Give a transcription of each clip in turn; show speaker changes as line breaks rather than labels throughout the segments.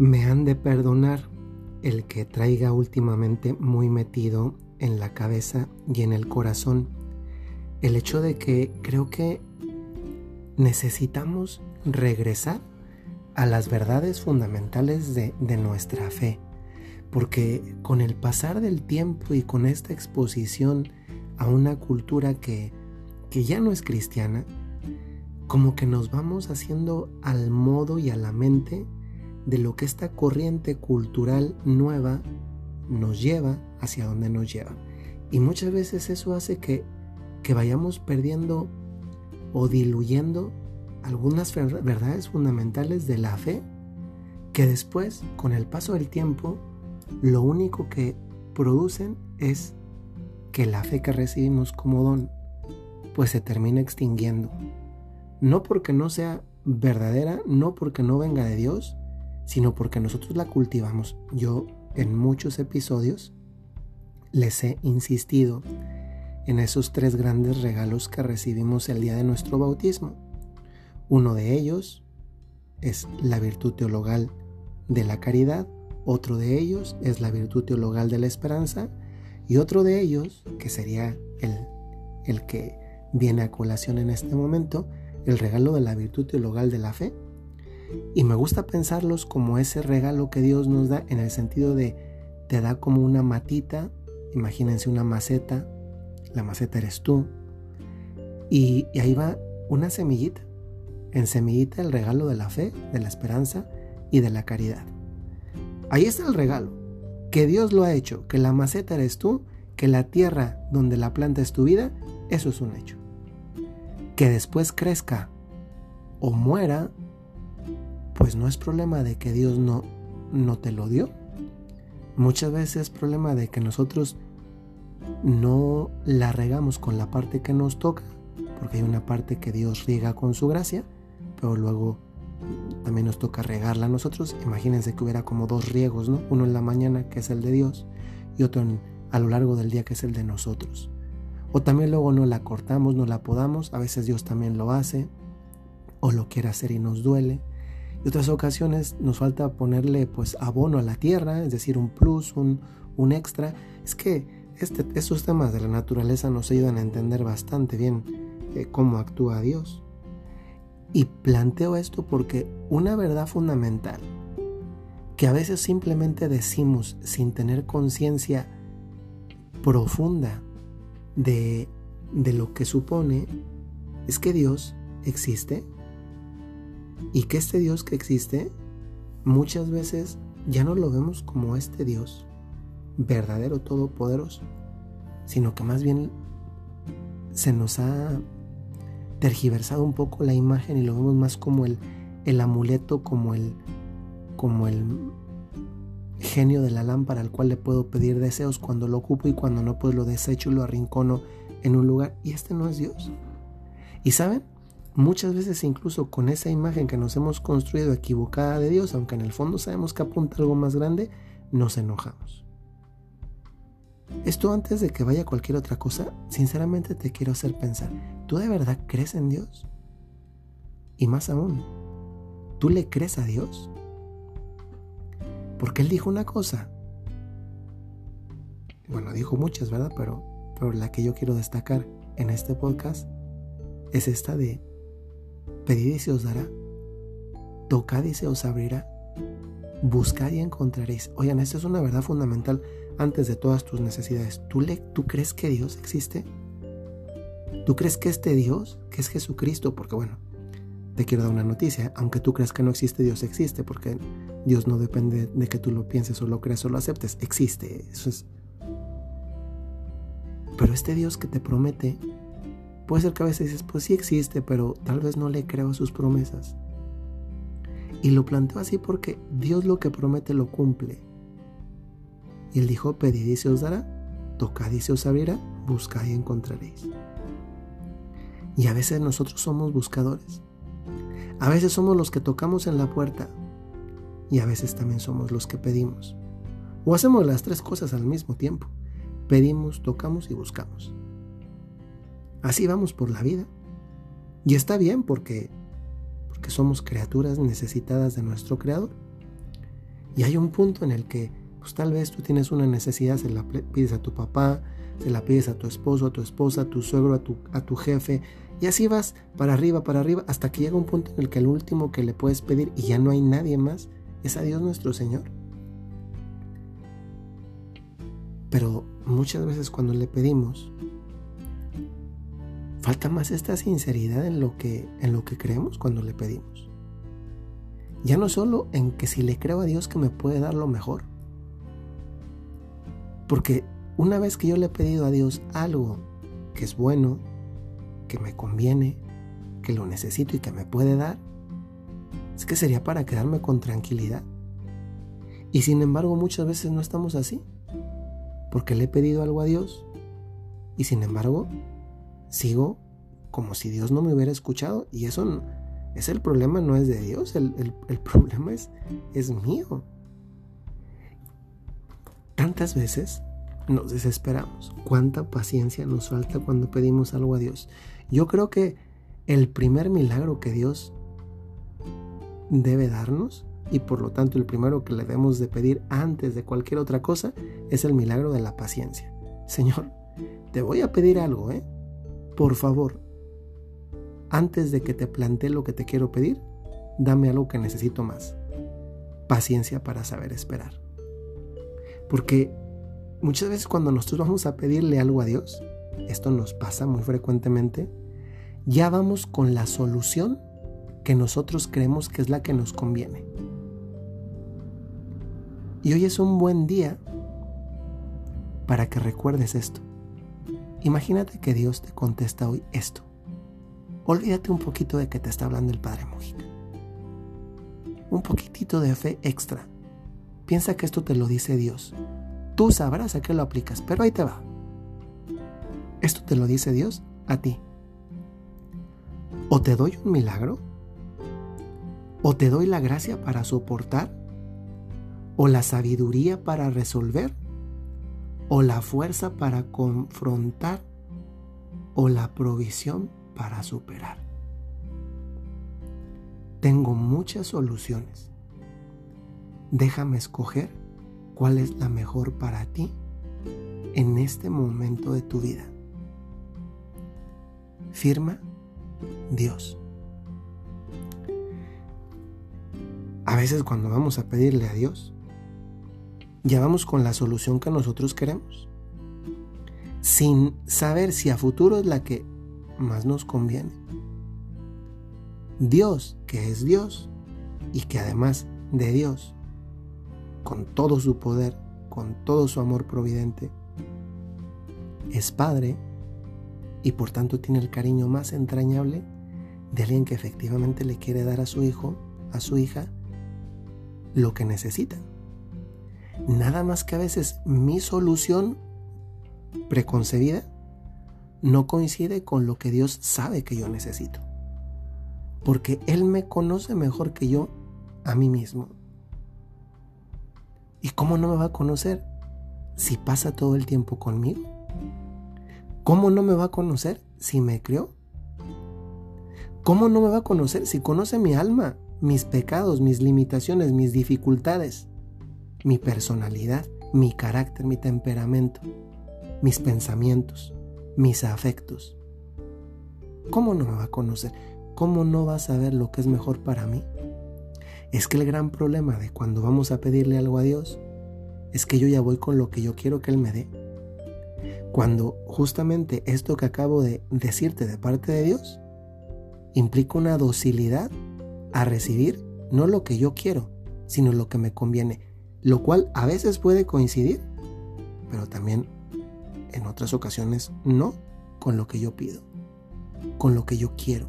Me han de perdonar el que traiga últimamente muy metido en la cabeza y en el corazón el hecho de que creo que necesitamos regresar a las verdades fundamentales de, de, nuestra fe. Porque con el pasar del tiempo y con esta exposición a una cultura que, que ya no es cristiana, como que nos vamos haciendo al modo y a la mente de lo que esta corriente cultural nueva nos lleva hacia donde nos lleva. Y muchas veces eso hace que, que vayamos perdiendo o diluyendo algunas verdades fundamentales de la fe que después, con el paso del tiempo, lo único que producen es que la fe que recibimos como don pues se termina extinguiendo. No porque no sea verdadera, no porque no venga de Dios, sino porque nosotros la cultivamos. Yo en muchos episodios les he insistido en esos tres grandes regalos que recibimos el día de nuestro bautismo. Uno de ellos es la virtud teologal de la caridad, otro de ellos es la virtud teologal de la esperanza y otro de ellos, que sería el, el que viene a colación en este momento, el regalo de la virtud teologal de la fe. Y me gusta pensarlos como ese regalo que Dios nos da en el sentido de te da como una matita, imagínense una maceta, la maceta eres tú, y, ahí va una semillita en semillita el regalo de la fe, de la esperanza y de la caridad. Ahí está el regalo, que Dios lo ha hecho, que la maceta eres tú, que la tierra donde la planta es tu vida, eso es un hecho. Que después crezca o muera, pues no es problema de que Dios no, no te lo dio. Muchas veces es problema de que nosotros no la regamos con la parte que nos toca, porque hay una parte que Dios riega con su gracia, pero luego también nos toca regarla a nosotros. Imagínense que hubiera como dos riegos, ¿no? Uno en la mañana, que es el de Dios, y otro a lo largo del día, que es el de nosotros. O también luego no la cortamos, no la podamos, a veces Dios también lo hace, o lo quiere hacer y nos duele. Y otras ocasiones nos falta ponerle pues abono a la tierra, es decir, un plus, un, un extra. Es que este, estos temas de la naturaleza nos ayudan a entender bastante bien eh, cómo actúa Dios. Y planteo esto porque una verdad fundamental que a veces simplemente decimos sin tener conciencia profunda de, de lo que supone es que Dios existe y que este Dios que existe muchas veces ya no lo vemos como este Dios verdadero todopoderoso, sino que más bien se nos ha tergiversado un poco la imagen y lo vemos más como el, el amuleto, como el, como el genio de la lámpara al cual le puedo pedir deseos cuando lo ocupo y cuando no pues lo desecho y lo arrincono en un lugar y este no es Dios. Y saben, muchas veces incluso con esa imagen que nos hemos construido equivocada de Dios, aunque en el fondo sabemos que apunta algo más grande, nos enojamos. Esto antes de que vaya cualquier otra cosa, sinceramente te quiero hacer pensar, ¿tú de verdad crees en Dios? Y más aún, ¿tú le crees a Dios? Porque Él dijo una cosa. Bueno, dijo muchas, ¿verdad? Pero, pero la que yo quiero destacar en este podcast es esta de pedid y se os dará, tocad y se os abrirá, buscad y encontraréis. Oigan, esta es una verdad fundamental antes de todas tus necesidades. ¿Tú, le, ¿Tú crees que Dios existe? ¿Tú crees que este Dios, que es Jesucristo? Porque bueno, te quiero dar una noticia, aunque tú creas que no existe, Dios existe, porque Dios no depende de que tú lo pienses o lo creas o lo aceptes, existe, eso es. Pero este Dios que te promete, puede ser que a veces dices, pues sí existe, pero tal vez no le creo a sus promesas. Y lo planteo así porque Dios lo que promete lo cumple. Y él dijo, pedid y se os dará, tocad y se os abrirá, buscad y encontraréis. Y a veces nosotros somos buscadores. A veces somos los que tocamos en la puerta y a veces también somos los que pedimos. O hacemos las tres cosas al mismo tiempo. Pedimos, tocamos y buscamos. Así vamos por la vida. Y está bien porque, porque somos criaturas necesitadas de nuestro Creador. Y hay un punto en el que pues tal vez tú tienes una necesidad, se la pides a tu papá, se la pides a tu esposo, a tu esposa, a tu suegro, a tu, a tu jefe, y así vas para arriba, para arriba, hasta que llega un punto en el que el último que le puedes pedir y ya no hay nadie más es a Dios nuestro Señor. Pero muchas veces cuando le pedimos, falta más esta sinceridad en lo que, en lo que creemos cuando le pedimos. Ya no solo en que si le creo a Dios que me puede dar lo mejor. Porque una vez que yo le he pedido a Dios algo que es bueno, que me conviene, que lo necesito y que me puede dar, es que sería para quedarme con tranquilidad. Y sin embargo muchas veces no estamos así, porque le he pedido algo a Dios y sin embargo sigo como si Dios no me hubiera escuchado y eso es el problema, no es de Dios, el, el problema es, es mío. Tantas veces nos desesperamos. Cuánta paciencia nos falta cuando pedimos algo a Dios. Yo creo que el primer milagro que Dios debe darnos y por lo tanto el primero que le debemos de pedir antes de cualquier otra cosa es el milagro de la paciencia. Señor, te voy a pedir algo, ¿eh? Por favor, antes de que te plantee lo que te quiero pedir, dame algo que necesito más. Paciencia para saber esperar. Porque muchas veces cuando nosotros vamos a pedirle algo a Dios, esto nos pasa muy frecuentemente, ya vamos con la solución que nosotros creemos que es la que nos conviene. Y hoy es un buen día para que recuerdes esto. Imagínate que Dios te contesta hoy esto. Olvídate un poquito de que te está hablando el Padre Mujica. Un poquitito de fe extra. Piensa que esto te lo dice Dios. Tú sabrás a qué lo aplicas, pero ahí te va. Esto te lo dice Dios a ti. O te doy un milagro, o te doy la gracia para soportar, o la sabiduría para resolver, o la fuerza para confrontar, o la provisión para superar. Tengo muchas soluciones. Déjame escoger cuál es la mejor para ti en este momento de tu vida. Firma Dios. A veces cuando vamos a pedirle a Dios, ya vamos con la solución que nosotros queremos, sin saber si a futuro es la que más nos conviene. Dios, que es Dios, y que además de Dios con todo su poder, con todo su amor providente. Es padre y por tanto tiene el cariño más entrañable de alguien que efectivamente le quiere dar a su hijo, a su hija, lo que necesita. Nada más que a veces mi solución preconcebida no coincide con lo que Dios sabe que yo necesito. Porque Él me conoce mejor que yo a mí mismo. ¿Y cómo no me va a conocer si pasa todo el tiempo conmigo? ¿Cómo no me va a conocer si me crió? ¿Cómo no me va a conocer si conoce mi alma, mis pecados, mis limitaciones, mis dificultades, mi personalidad, mi carácter, mi temperamento, mis pensamientos, mis afectos? ¿Cómo no me va a conocer? ¿Cómo no va a saber lo que es mejor para mí? Es que el gran problema de cuando vamos a pedirle algo a Dios es que yo ya voy con lo que yo quiero que Él me dé. Cuando justamente esto que acabo de decirte de parte de Dios implica una docilidad a recibir no lo que yo quiero, sino lo que me conviene, lo cual a veces puede coincidir, pero también en otras ocasiones no con lo que yo pido, con lo que yo quiero.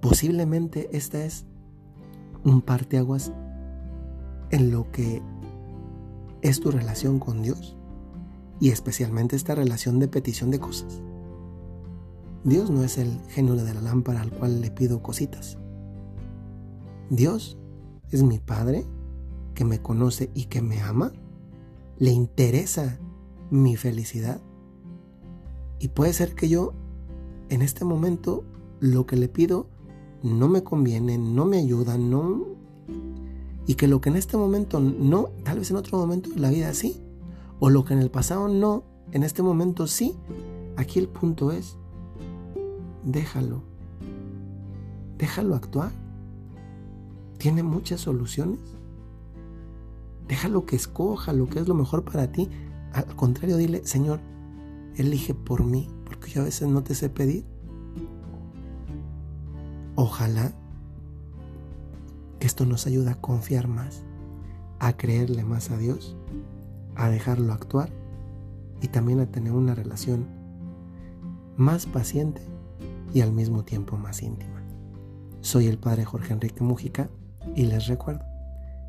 Posiblemente esta es un parteaguas en lo que es tu relación con Dios y especialmente esta relación de petición de cosas. Dios no es el genio de la lámpara al cual le pido cositas. Dios es mi Padre que me conoce y que me ama. Le interesa mi felicidad. Y puede ser que yo en este momento lo que le pido no me conviene, no me ayuda, no Y que lo que en este momento no, tal vez en otro momento la vida sí. O lo que en el pasado no, en este momento sí. Aquí el punto es, déjalo. Déjalo actuar. Tiene muchas soluciones. Déjalo que escoja lo que es lo mejor para ti. Al contrario, dile, Señor, elige por mí, porque yo a veces no te sé pedir. Ojalá que esto nos ayude a confiar más, a creerle más a Dios, a dejarlo actuar y también a tener una relación más paciente y al mismo tiempo más íntima. Soy el padre Jorge Enrique Mújica y les recuerdo,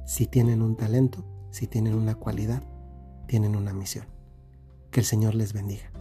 si tienen un talento, si tienen una cualidad, tienen una misión. Que el Señor les bendiga.